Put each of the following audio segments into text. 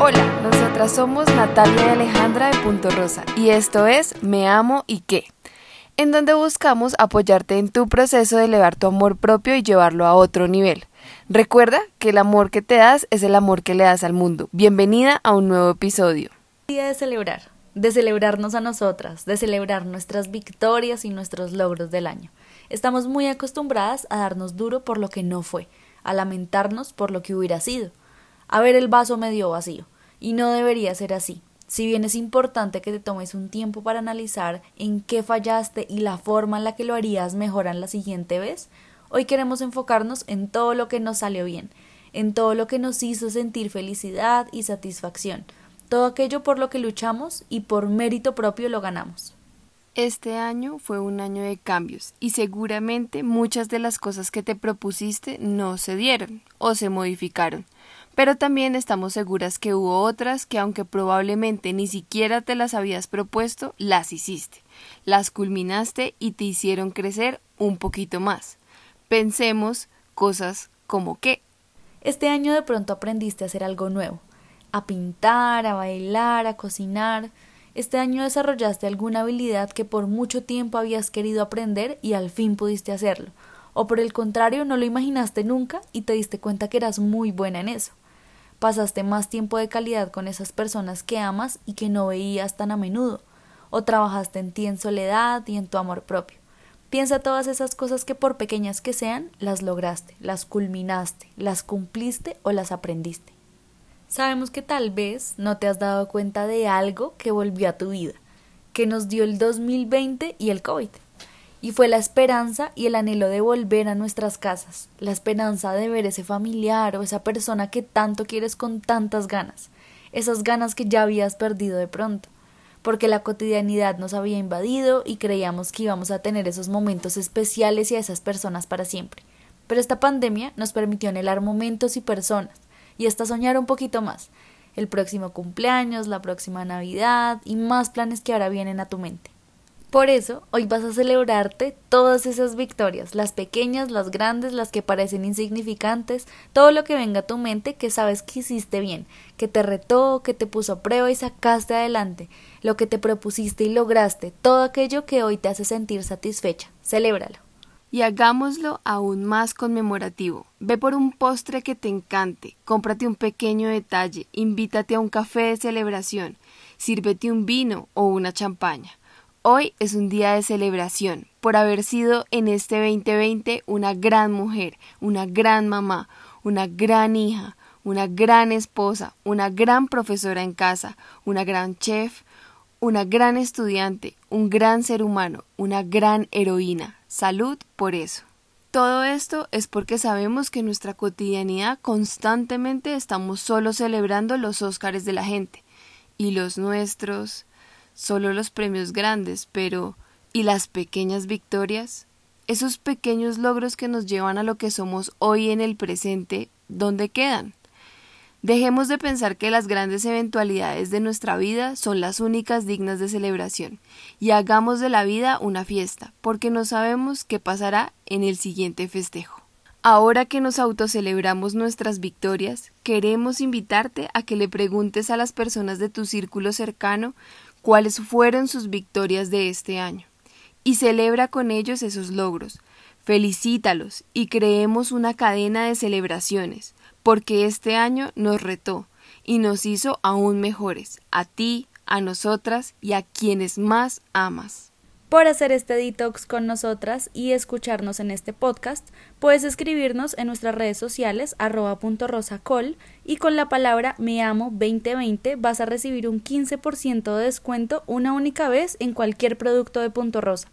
Hola, nosotras somos Natalia y Alejandra de Punto Rosa y esto es Me Amo y qué, en donde buscamos apoyarte en tu proceso de elevar tu amor propio y llevarlo a otro nivel. Recuerda que el amor que te das es el amor que le das al mundo. Bienvenida a un nuevo episodio. Día de celebrar, de celebrarnos a nosotras, de celebrar nuestras victorias y nuestros logros del año. Estamos muy acostumbradas a darnos duro por lo que no fue, a lamentarnos por lo que hubiera sido a ver el vaso medio vacío. Y no debería ser así. Si bien es importante que te tomes un tiempo para analizar en qué fallaste y la forma en la que lo harías mejor en la siguiente vez, hoy queremos enfocarnos en todo lo que nos salió bien, en todo lo que nos hizo sentir felicidad y satisfacción, todo aquello por lo que luchamos y por mérito propio lo ganamos. Este año fue un año de cambios y seguramente muchas de las cosas que te propusiste no se dieron o se modificaron pero también estamos seguras que hubo otras que aunque probablemente ni siquiera te las habías propuesto, las hiciste, las culminaste y te hicieron crecer un poquito más. Pensemos cosas como que este año de pronto aprendiste a hacer algo nuevo, a pintar, a bailar, a cocinar. Este año desarrollaste alguna habilidad que por mucho tiempo habías querido aprender y al fin pudiste hacerlo. O por el contrario, no lo imaginaste nunca y te diste cuenta que eras muy buena en eso pasaste más tiempo de calidad con esas personas que amas y que no veías tan a menudo, o trabajaste en ti en soledad y en tu amor propio. Piensa todas esas cosas que por pequeñas que sean, las lograste, las culminaste, las cumpliste o las aprendiste. Sabemos que tal vez no te has dado cuenta de algo que volvió a tu vida, que nos dio el 2020 y el COVID y fue la esperanza y el anhelo de volver a nuestras casas, la esperanza de ver ese familiar o esa persona que tanto quieres con tantas ganas, esas ganas que ya habías perdido de pronto, porque la cotidianidad nos había invadido y creíamos que íbamos a tener esos momentos especiales y a esas personas para siempre. Pero esta pandemia nos permitió anhelar momentos y personas, y hasta soñar un poquito más, el próximo cumpleaños, la próxima Navidad y más planes que ahora vienen a tu mente. Por eso, hoy vas a celebrarte todas esas victorias, las pequeñas, las grandes, las que parecen insignificantes, todo lo que venga a tu mente que sabes que hiciste bien, que te retó, que te puso a prueba y sacaste adelante, lo que te propusiste y lograste, todo aquello que hoy te hace sentir satisfecha. Celébralo. Y hagámoslo aún más conmemorativo. Ve por un postre que te encante, cómprate un pequeño detalle, invítate a un café de celebración, sírvete un vino o una champaña. Hoy es un día de celebración por haber sido en este 2020 una gran mujer, una gran mamá, una gran hija, una gran esposa, una gran profesora en casa, una gran chef, una gran estudiante, un gran ser humano, una gran heroína. Salud por eso. Todo esto es porque sabemos que en nuestra cotidianidad constantemente estamos solo celebrando los Óscares de la gente y los nuestros, solo los premios grandes, pero ¿y las pequeñas victorias? Esos pequeños logros que nos llevan a lo que somos hoy en el presente, ¿dónde quedan? Dejemos de pensar que las grandes eventualidades de nuestra vida son las únicas dignas de celebración y hagamos de la vida una fiesta, porque no sabemos qué pasará en el siguiente festejo. Ahora que nos autocelebramos nuestras victorias, queremos invitarte a que le preguntes a las personas de tu círculo cercano cuáles fueron sus victorias de este año, y celebra con ellos esos logros, felicítalos y creemos una cadena de celebraciones, porque este año nos retó y nos hizo aún mejores, a ti, a nosotras y a quienes más amas. Por hacer este detox con nosotras y escucharnos en este podcast, puedes escribirnos en nuestras redes sociales arroba.rosacol y con la palabra me amo 2020 vas a recibir un 15% de descuento una única vez en cualquier producto de Punto Rosa.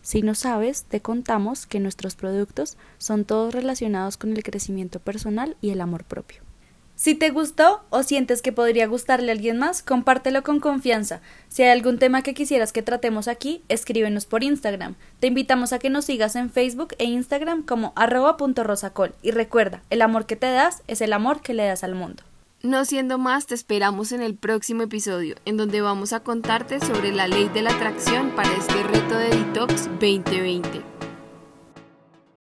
Si no sabes, te contamos que nuestros productos son todos relacionados con el crecimiento personal y el amor propio. Si te gustó o sientes que podría gustarle a alguien más, compártelo con confianza. Si hay algún tema que quisieras que tratemos aquí, escríbenos por Instagram. Te invitamos a que nos sigas en Facebook e Instagram como arroba.rosacol. Y recuerda, el amor que te das es el amor que le das al mundo. No siendo más, te esperamos en el próximo episodio, en donde vamos a contarte sobre la ley de la atracción para este reto de Detox 2020.